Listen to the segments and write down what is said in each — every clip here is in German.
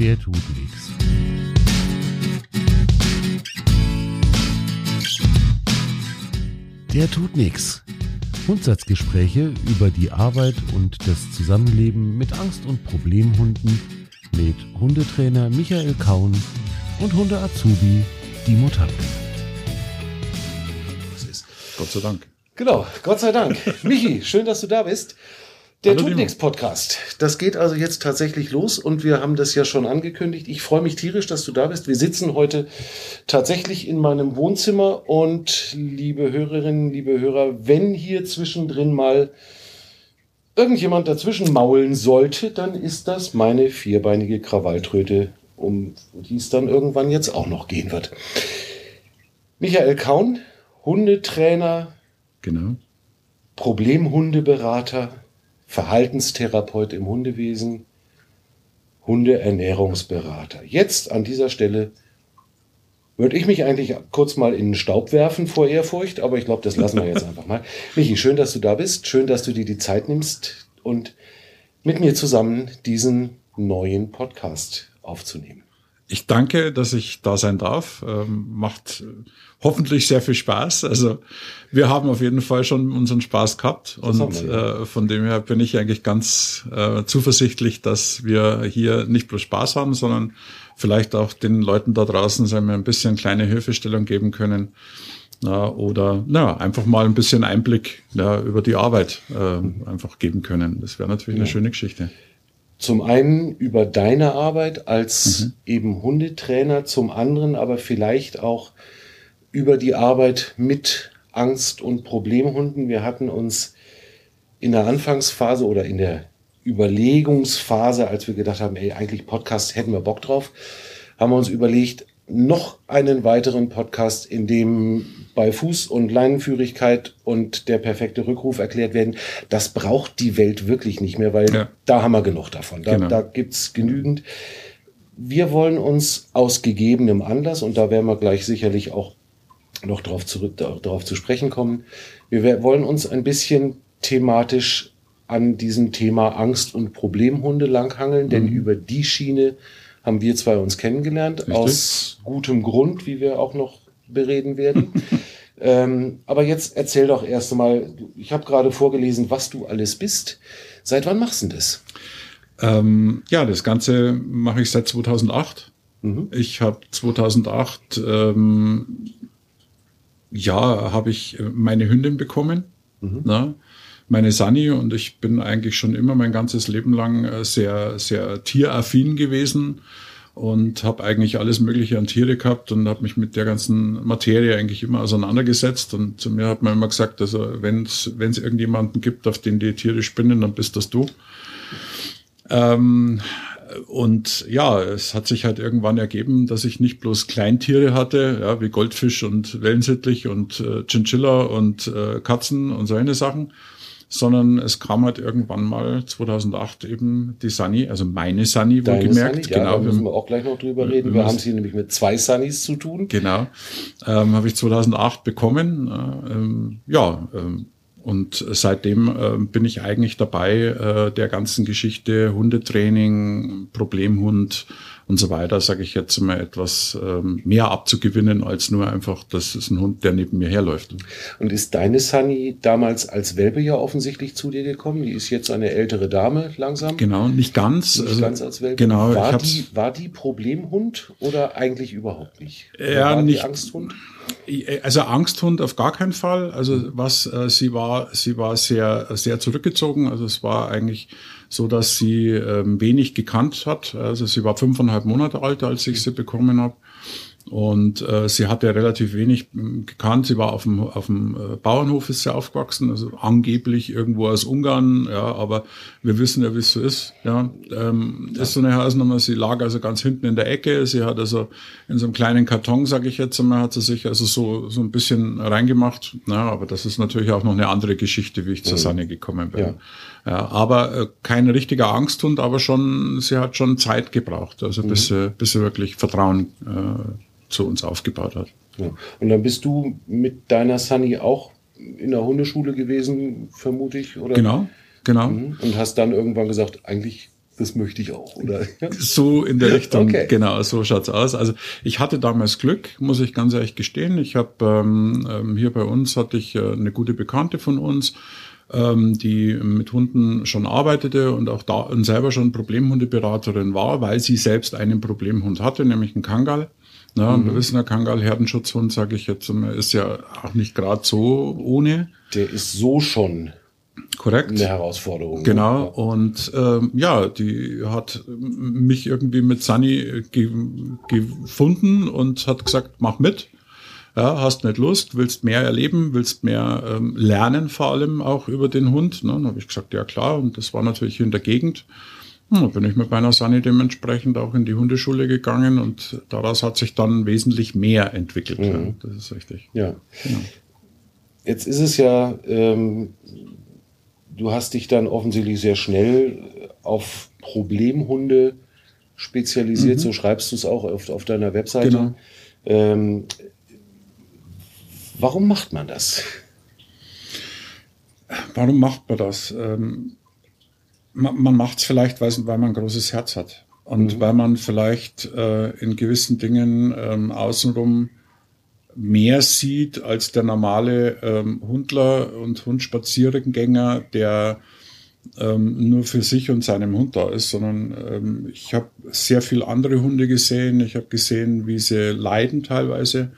Der tut nichts. Der tut nichts. Grundsatzgespräche über die Arbeit und das Zusammenleben mit Angst- und Problemhunden mit Hundetrainer Michael Kaun und Hunde-Azubi Dimo Tanke. Gott sei Dank. Genau, Gott sei Dank. Michi, schön, dass du da bist. Der Hallo, Tut nix Podcast. Das geht also jetzt tatsächlich los und wir haben das ja schon angekündigt. Ich freue mich tierisch, dass du da bist. Wir sitzen heute tatsächlich in meinem Wohnzimmer und liebe Hörerinnen, liebe Hörer, wenn hier zwischendrin mal irgendjemand dazwischen maulen sollte, dann ist das meine vierbeinige Krawalltröte, um die es dann irgendwann jetzt auch noch gehen wird. Michael Kaun, Hundetrainer, Genau. Problemhundeberater, Verhaltenstherapeut im Hundewesen, Hundeernährungsberater. Jetzt an dieser Stelle würde ich mich eigentlich kurz mal in den Staub werfen vor Ehrfurcht, aber ich glaube, das lassen wir jetzt einfach mal. Michi, schön, dass du da bist, schön, dass du dir die Zeit nimmst und mit mir zusammen diesen neuen Podcast aufzunehmen. Ich danke, dass ich da sein darf. Ähm, macht äh, hoffentlich sehr viel Spaß. Also wir haben auf jeden Fall schon unseren Spaß gehabt Das und ja. äh, von dem her bin ich eigentlich ganz äh, zuversichtlich, dass wir hier nicht bloß Spaß haben, sondern vielleicht auch den Leuten da draußen sagen wir, ein bisschen kleine Hilfestellung geben können. Ja, oder na, einfach mal ein bisschen Einblick ja, über die Arbeit äh, einfach geben können. Das wäre natürlich eine schöne Geschichte. Zum einen über deine Arbeit als eben Hundetrainer, zum anderen aber vielleicht auch über die Arbeit mit Angst- und Problemhunden. Wir hatten uns in der Anfangsphase oder in der Überlegungsphase, als wir gedacht haben, ey, eigentlich Podcast hätten wir Bock drauf, haben wir uns überlegt, noch einen weiteren Podcast, in dem bei Fuß- und Leinenführigkeit und der perfekte Rückruf erklärt werden. Das braucht die Welt wirklich nicht mehr, weil Ja. da haben wir genug davon. Da, Genau. da gibt's genügend. Wir wollen uns aus gegebenem Anlass, und da werden wir gleich sicherlich auch noch darauf zurück, darauf zu sprechen kommen, wir wollen uns ein bisschen thematisch an diesem Thema Angst- und Problemhunde langhangeln, denn über die Schiene haben wir zwei uns kennengelernt, Richtig. aus gutem Grund, wie wir auch noch bereden werden. ähm, aber jetzt erzähl doch erst einmal, ich habe gerade vorgelesen, was du alles bist. Seit wann machst du das? Ähm, ja, das Ganze mache ich seit 2008. Ich habe 2008, ähm, ja, habe ich meine Hündin bekommen, ne? Meine Sani, und ich bin eigentlich schon immer mein ganzes Leben lang äh, sehr, sehr tieraffin gewesen und habe eigentlich alles Mögliche an Tiere gehabt und habe mich mit der ganzen Materie eigentlich immer auseinandergesetzt. Und zu mir hat man immer gesagt, also wenn es irgendjemanden gibt, auf den die Tiere spinnen, dann bist das du. Ähm, und ja, es hat sich halt irgendwann ergeben, dass ich nicht bloß Kleintiere hatte, ja, wie Goldfisch und Wellensittlich und äh, Chinchilla und äh, Katzen und solche Sachen, sondern es kam halt irgendwann mal 2008 eben die Sunny, also meine Sunny wohlgemerkt. Sunny? Ja, da wir- müssen wir auch gleich noch drüber reden. Wir haben es hier nämlich mit zwei Sunnys zu tun. Genau. Ähm, Habe ich 2008 bekommen. Äh, ähm, ja, ähm, und seitdem ähm, bin ich eigentlich dabei, äh, der ganzen Geschichte Hundetraining, Problemhund und so weiter, sage ich jetzt mal, etwas ähm, mehr abzugewinnen, als nur einfach, das ist ein Hund, der neben mir herläuft. Und ist deine Sunny damals als Welpe ja offensichtlich zu dir gekommen? Die ist jetzt eine ältere Dame langsam. Genau, nicht ganz. Nicht also, ganz als Welpe. Genau, war, die, war die Problemhund oder eigentlich überhaupt nicht? Oder Ja, war nicht- Die Angsthund? Also Angsthund auf gar keinen Fall. Also was äh, sie war, sie war sehr sehr zurückgezogen. Also es war eigentlich so, dass sie ähm, wenig gekannt hat. Also sie war fünfeinhalb Monate alt, als ich sie bekommen habe. Und äh, sie hatte relativ wenig ähm, gekannt. Sie war auf dem, auf dem äh, Bauernhof ist sie aufgewachsen, also angeblich irgendwo aus Ungarn, ja, aber wir wissen ja, wie es so ist. Ja, ähm, ist so eine Hausnummer. Sie lag also ganz hinten in der Ecke. Sie hat also in so einem kleinen Karton, sage ich jetzt einmal, hat sie sich also so so ein bisschen reingemacht. Ja, aber das ist natürlich auch noch eine andere Geschichte, wie ich zur Sanne gekommen bin. Ja. Ja, aber äh, kein richtiger Angsthund, aber schon, sie hat schon Zeit gebraucht, also bis, sie, bis sie wirklich Vertrauen äh, zu uns aufgebaut hat. Ja. Und dann bist du mit deiner Sunny auch in der Hundeschule gewesen, vermute ich, oder? Genau, genau. Mhm. Und hast dann irgendwann gesagt, eigentlich das möchte ich auch, oder? So in der Richtung, okay. genau, so schaut's aus. Also ich hatte damals Glück, muss ich ganz ehrlich gestehen. Ich habe ähm, ähm, hier bei uns hatte ich äh, eine gute Bekannte von uns, ähm, die mit Hunden schon arbeitete und auch da und selber schon Problemhundeberaterin war, weil sie selbst einen Problemhund hatte, nämlich einen Kangal. Na, mhm. wir wissen, der Kangal Herdenschutzhund, sage ich jetzt, ist ja auch nicht gerade so ohne. Der ist so schon Korrekt. Eine Herausforderung. Ne? Genau. Ja. Und ähm, ja, die hat mich irgendwie mit Sunny ge gefunden und hat gesagt, mach mit. Ja, hast nicht Lust, willst mehr erleben, willst mehr ähm, lernen, vor allem auch über den Hund. Ne? Dann habe ich gesagt, ja klar. Und das war natürlich in der Gegend. Hm, da bin ich mit meiner Sunny dementsprechend auch in die Hundeschule gegangen und daraus hat sich dann wesentlich mehr entwickelt. Mhm. Ja, das ist richtig. Ja. Genau. Jetzt ist es ja ähm, du hast dich dann offensichtlich sehr schnell auf Problemhunde spezialisiert, mhm. so schreibst du es auch auf, auf deiner Webseite. Genau. Ähm, warum macht man das? Warum macht man das? Ähm, man man macht es vielleicht, weil, weil man ein großes Herz hat und mhm. weil man vielleicht äh, in gewissen Dingen ähm, außenrum mehr sieht als der normale ähm, Hundler und Hundspaziergänger, der ähm, nur für sich und seinem Hund da ist, sondern ähm, ich habe sehr viel andere Hunde gesehen. Ich habe gesehen, wie sie leiden teilweise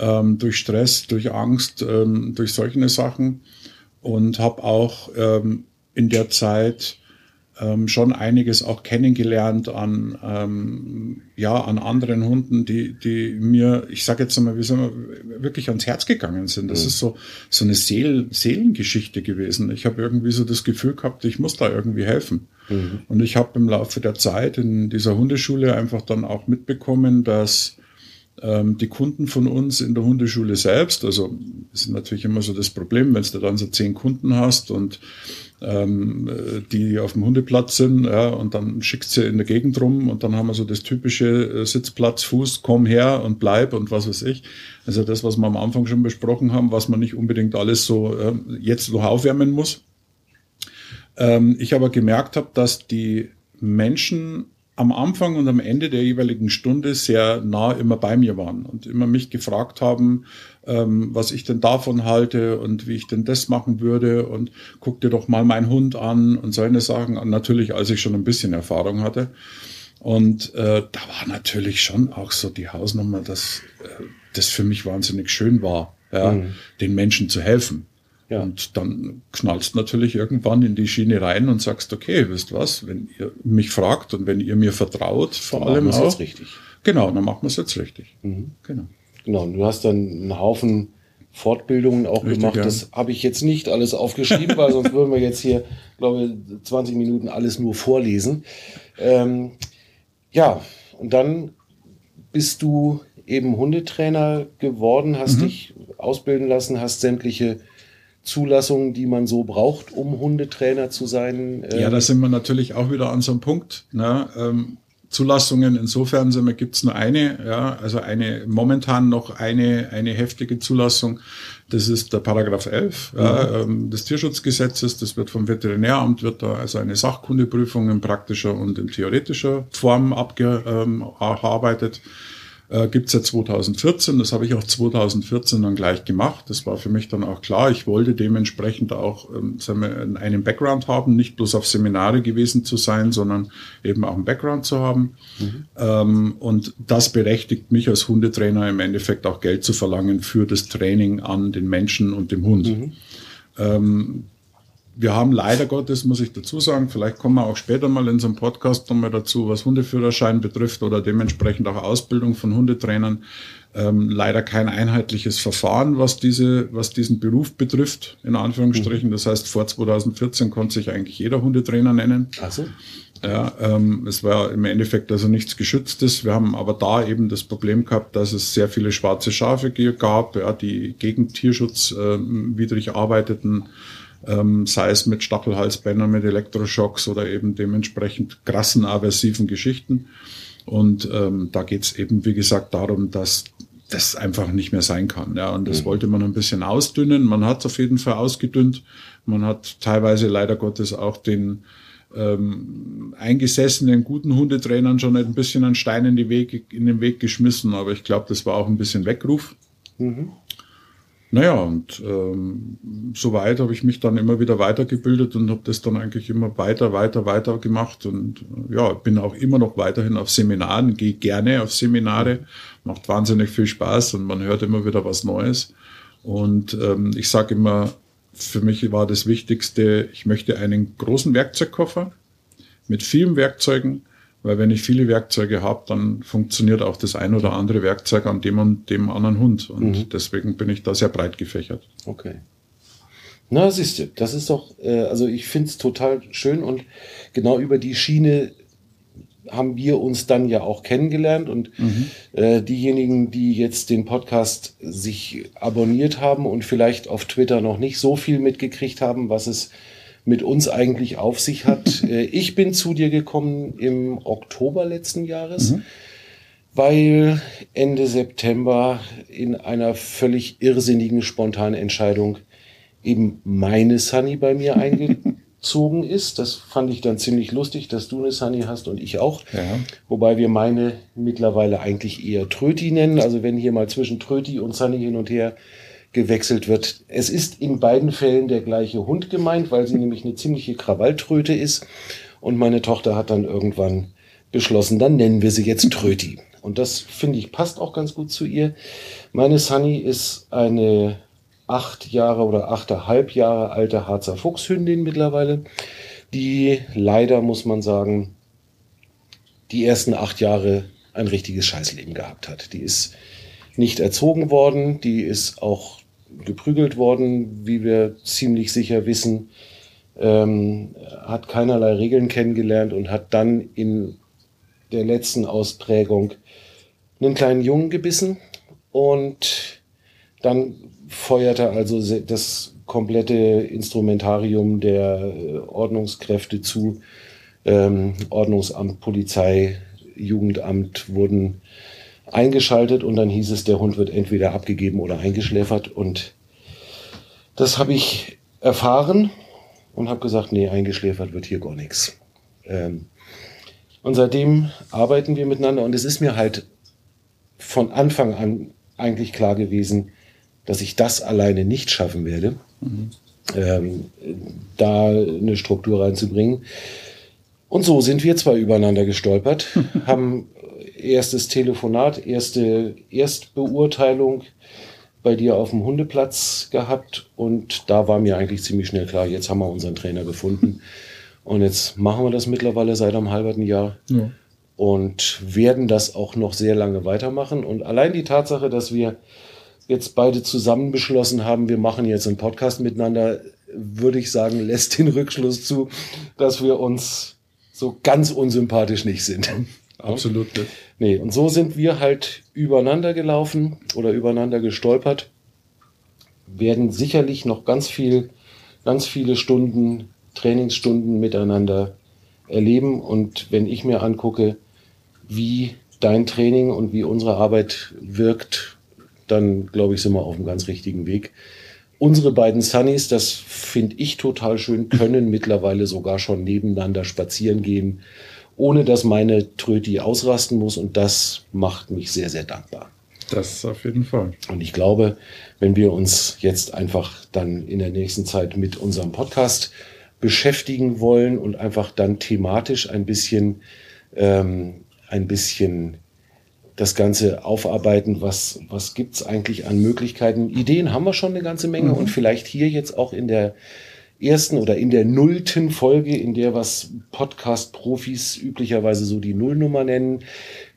ähm, durch Stress, durch Angst, ähm, durch solche Sachen und habe auch ähm, in der Zeit ähm, schon einiges auch kennengelernt an ähm, ja an anderen Hunden, die die mir, ich sage jetzt mal, wie sagen wir, wirklich ans Herz gegangen sind. Das mhm. ist so so eine Seel Seelengeschichte gewesen. Ich habe irgendwie so das Gefühl gehabt, ich muss da irgendwie helfen. Mhm. Und ich habe im Laufe der Zeit in dieser Hundeschule einfach dann auch mitbekommen, dass die Kunden von uns in der Hundeschule selbst, also ist natürlich immer so das Problem, wenn du dann so zehn Kunden hast und ähm, die auf dem Hundeplatz sind, ja, und dann schickst sie in der Gegend rum und dann haben wir so das typische äh, Sitzplatz, Fuß, komm her und bleib und was weiß ich. Also das, was wir am Anfang schon besprochen haben, was man nicht unbedingt alles so äh, jetzt noch aufwärmen muss. Ähm, ich aber gemerkt habe, dass die Menschen am Anfang und am Ende der jeweiligen Stunde sehr nah immer bei mir waren und immer mich gefragt haben, ähm, was ich denn davon halte und wie ich denn das machen würde und guck dir doch mal meinen Hund an und solche Sachen. Und natürlich, als ich schon ein bisschen Erfahrung hatte. Und äh, da war natürlich schon auch so die Hausnummer, dass äh, das für mich wahnsinnig schön war, ja, mhm. den Menschen zu helfen. Ja. Und dann knallst natürlich irgendwann in die Schiene rein und sagst, okay, wisst was, wenn ihr mich fragt und wenn ihr mir vertraut, vor dann allem machen auch. Jetzt richtig. Genau, dann machen wir es jetzt richtig. Mhm. Genau. Genau, und du hast dann einen Haufen Fortbildungen auch richtig, gemacht. Ja. Das habe ich jetzt nicht alles aufgeschrieben, weil sonst würden wir jetzt hier, glaube ich, 20 Minuten alles nur vorlesen. Ähm, ja, und dann bist du eben Hundetrainer geworden, hast mhm. dich ausbilden lassen, hast sämtliche Zulassungen, die man so braucht, um Hundetrainer zu sein? Ja, da sind wir natürlich auch wieder an so einem Punkt. Ne? Ähm, Zulassungen insofern sind wir, gibt's nur eine, ja, also eine momentan noch eine eine heftige Zulassung. Das ist der Paragraph 11 mhm. ja, ähm, des Tierschutzgesetzes. Das wird vom Veterinäramt wird da also eine Sachkundeprüfung in praktischer und in theoretischer Form abgearbeitet. Ähm, äh, gibt's ja 2014. Das habe ich auch 2014 dann gleich gemacht. Das war für mich dann auch klar. Ich wollte dementsprechend auch ähm, wir, einen Background haben, nicht bloß auf Seminare gewesen zu sein, sondern eben auch einen Background zu haben. Mhm. Ähm, und das berechtigt mich als Hundetrainer im Endeffekt auch Geld zu verlangen für das Training an den Menschen und dem Hund. Mhm. Ähm, wir haben leider Gottes, muss ich dazu sagen, vielleicht kommen wir auch später mal in so einem Podcast nochmal dazu, was Hundeführerschein betrifft oder dementsprechend auch Ausbildung von Hundetrainern, ähm, leider kein einheitliches Verfahren, was diese, was diesen Beruf betrifft, in Anführungsstrichen. Mhm. Das heißt, vor 2014 konnte sich eigentlich jeder Hundetrainer nennen. Also? Ja, ähm, es war im Endeffekt also nichts Geschütztes. Wir haben aber da eben das Problem gehabt, dass es sehr viele schwarze Schafe gab, ja, die gegen Tierschutz äh, widrig arbeiteten ähm, sei es mit Stachelhalsbändern, mit Elektroschocks oder eben dementsprechend krassen aversiven Geschichten. Und ähm, da geht's eben, wie gesagt, darum, dass das einfach nicht mehr sein kann. Ja, und das mhm. wollte man ein bisschen ausdünnen. Man hat es auf jeden Fall ausgedünnt. Man hat teilweise leider Gottes auch den ähm, eingesessenen, guten Hundetrainern schon ein bisschen einen Stein in, die Weg, in den Weg geschmissen, aber ich glaube, das war auch ein bisschen Weckruf. Mhm. Naja, und ähm, soweit habe ich mich dann immer wieder weitergebildet und habe das dann eigentlich immer weiter, weiter, weiter gemacht. Und äh, ja, bin auch immer noch weiterhin auf Seminaren, gehe gerne auf Seminare, macht wahnsinnig viel Spaß und man hört immer wieder was Neues. Und ähm, ich sage immer, für mich war das Wichtigste, ich möchte einen großen Werkzeugkoffer mit vielen Werkzeugen, weil wenn ich viele Werkzeuge habe, dann funktioniert auch das ein oder andere Werkzeug an dem und dem anderen Hund. Und mhm. deswegen bin ich da sehr breit gefächert. Okay. Na, siehst du, das ist doch, äh, also ich finde es total schön und genau über die Schiene haben wir uns dann ja auch kennengelernt und mhm. äh, diejenigen, die jetzt den Podcast sich abonniert haben und vielleicht auf Twitter noch nicht so viel mitgekriegt haben, was es mit uns eigentlich auf sich hat. äh, ich bin zu dir gekommen im Oktober letzten Jahres, mhm. weil Ende September in einer völlig irrsinnigen spontanen Entscheidung eben meine Sunny bei mir eingezogen ist. Das fand ich dann ziemlich lustig, dass du eine Sunny hast und ich auch. Ja. Wobei wir meine mittlerweile eigentlich eher Tröti nennen. Also wenn hier mal zwischen Tröti und Sunny hin und her gewechselt wird. Es ist in beiden Fällen der gleiche Hund gemeint, weil sie nämlich eine ziemliche Krawalltröte ist. Und meine Tochter hat dann irgendwann beschlossen, dann nennen wir sie jetzt Tröti. Und das finde ich passt auch ganz gut zu ihr. Meine Sunny ist eine acht Jahre oder achteinhalb Jahre alte Harzer Fuchshündin mittlerweile, die leider, muss man sagen, die ersten acht Jahre ein richtiges Scheißleben gehabt hat. Die ist nicht erzogen worden, die ist auch geprügelt worden, wie wir ziemlich sicher wissen, ähm, hat keinerlei Regeln kennengelernt und hat dann in der letzten Ausprägung einen kleinen Jungen gebissen und dann feuerte also das komplette Instrumentarium der äh, Ordnungskräfte zu. Ähm, Ordnungsamt, Polizei, Jugendamt wurden eingeschaltet und dann hieß es, der Hund wird entweder abgegeben oder eingeschläfert. Und das habe ich erfahren und habe gesagt, nee, eingeschläfert wird hier gar nichts. Ähm, und seitdem arbeiten wir miteinander und es ist mir halt von Anfang an eigentlich klar gewesen, dass ich das alleine nicht schaffen werde, mhm. ähm, da eine Struktur reinzubringen. Und so sind wir zwar übereinander gestolpert, haben erstes Telefonat, erste Erstbeurteilung bei dir auf dem Hundeplatz gehabt und da war mir eigentlich ziemlich schnell klar, jetzt haben wir unseren Trainer gefunden und jetzt machen wir das mittlerweile seit einem halben Jahr ja. und werden das auch noch sehr lange weitermachen und allein die Tatsache, dass wir jetzt beide zusammen beschlossen haben, wir machen jetzt einen Podcast miteinander, würde ich sagen, lässt den Rückschluss zu, dass wir uns so ganz unsympathisch nicht sind. Absolut nicht. Nee, und so sind wir halt übereinander gelaufen oder übereinander gestolpert. Werden sicherlich noch ganz viel, ganz viele Stunden, Trainingsstunden miteinander erleben. Und wenn ich mir angucke, wie dein Training und wie unsere Arbeit wirkt, dann glaube ich, sind wir auf einem ganz richtigen Weg. Unsere beiden Sunnies, das finde ich total schön, können mittlerweile sogar schon nebeneinander spazieren gehen ohne dass meine Tröti ausrasten muss. Und das macht mich sehr, sehr dankbar. Das auf jeden Fall. Und ich glaube, wenn wir uns jetzt einfach dann in der nächsten Zeit mit unserem Podcast beschäftigen wollen und einfach dann thematisch ein bisschen, ähm, ein bisschen das Ganze aufarbeiten, was, was gibt's eigentlich an Möglichkeiten. Ideen haben wir schon eine ganze Menge mhm. und vielleicht hier jetzt auch in der ersten oder in der nullten Folge, in der was Podcast-Profis üblicherweise so die Nullnummer nennen.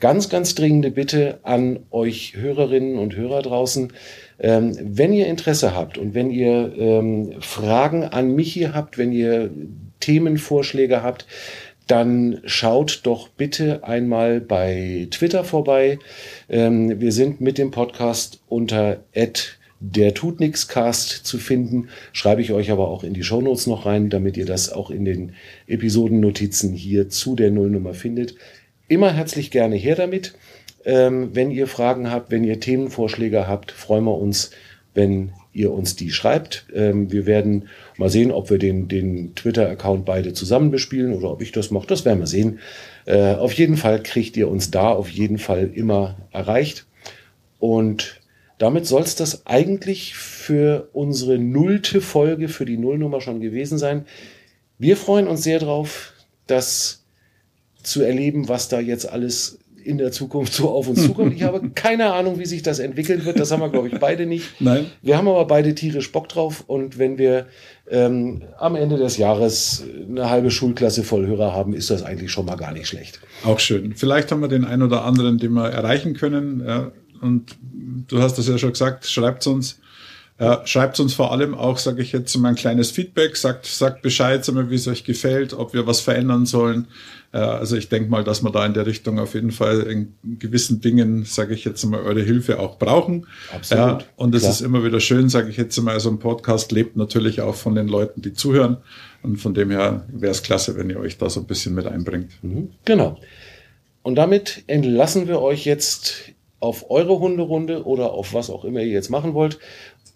Ganz, ganz dringende Bitte an euch Hörerinnen und Hörer draußen. Ähm, wenn ihr Interesse habt und wenn ihr ähm, Fragen an mich hier habt, wenn ihr Themenvorschläge habt, dann schaut doch bitte einmal bei Twitter vorbei. Ähm, wir sind mit dem Podcast unter der tut nix Cast zu finden. Schreibe ich euch aber auch in die Shownotes noch rein, damit ihr das auch in den Episodennotizen hier zu der Nullnummer findet. Immer herzlich gerne her damit. Ähm, wenn ihr Fragen habt, wenn ihr Themenvorschläge habt, freuen wir uns, wenn ihr uns die schreibt. Ähm, wir werden mal sehen, ob wir den, den Twitter-Account beide zusammen bespielen oder ob ich das mache. Das werden wir sehen. Äh, auf jeden Fall kriegt ihr uns da auf jeden Fall immer erreicht. Und damit soll es das eigentlich für unsere nullte Folge, für die Nullnummer schon gewesen sein. Wir freuen uns sehr drauf, das zu erleben, was da jetzt alles in der Zukunft so auf uns zukommt. Ich habe keine Ahnung, wie sich das entwickeln wird. Das haben wir, glaube ich, beide nicht. Nein. Wir haben aber beide tierisch Bock drauf. Und wenn wir ähm, am Ende des Jahres eine halbe Schulklasse voll Hörer haben, ist das eigentlich schon mal gar nicht schlecht. Auch schön. Vielleicht haben wir den einen oder anderen, den wir erreichen können. Ja. Und du hast das ja schon gesagt, schreibt uns. Ja, schreibt uns vor allem auch, sage ich jetzt mal ein kleines Feedback, sagt, sagt Bescheid, wie es euch gefällt, ob wir was verändern sollen. Also ich denke mal, dass wir da in der Richtung auf jeden Fall in gewissen Dingen, sage ich jetzt mal, eure Hilfe auch brauchen. Absolut. Ja, und es ist immer wieder schön, sage ich jetzt mal, so ein Podcast lebt natürlich auch von den Leuten, die zuhören. Und von dem her wäre es klasse, wenn ihr euch da so ein bisschen mit einbringt. Mhm, genau. Und damit entlassen wir euch jetzt auf eure Hunderunde oder auf was auch immer ihr jetzt machen wollt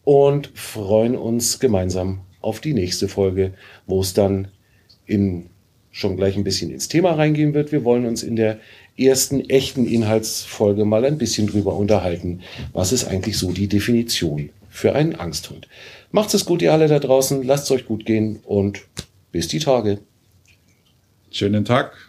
und freuen uns gemeinsam auf die nächste Folge, wo es dann in schon gleich ein bisschen ins Thema reingehen wird. Wir wollen uns in der ersten echten Inhaltsfolge mal ein bisschen drüber unterhalten, was ist eigentlich so die Definition für einen Angsthund. Macht's es gut, ihr alle da draußen, lasst es euch gut gehen und bis die Tage. Schönen Tag.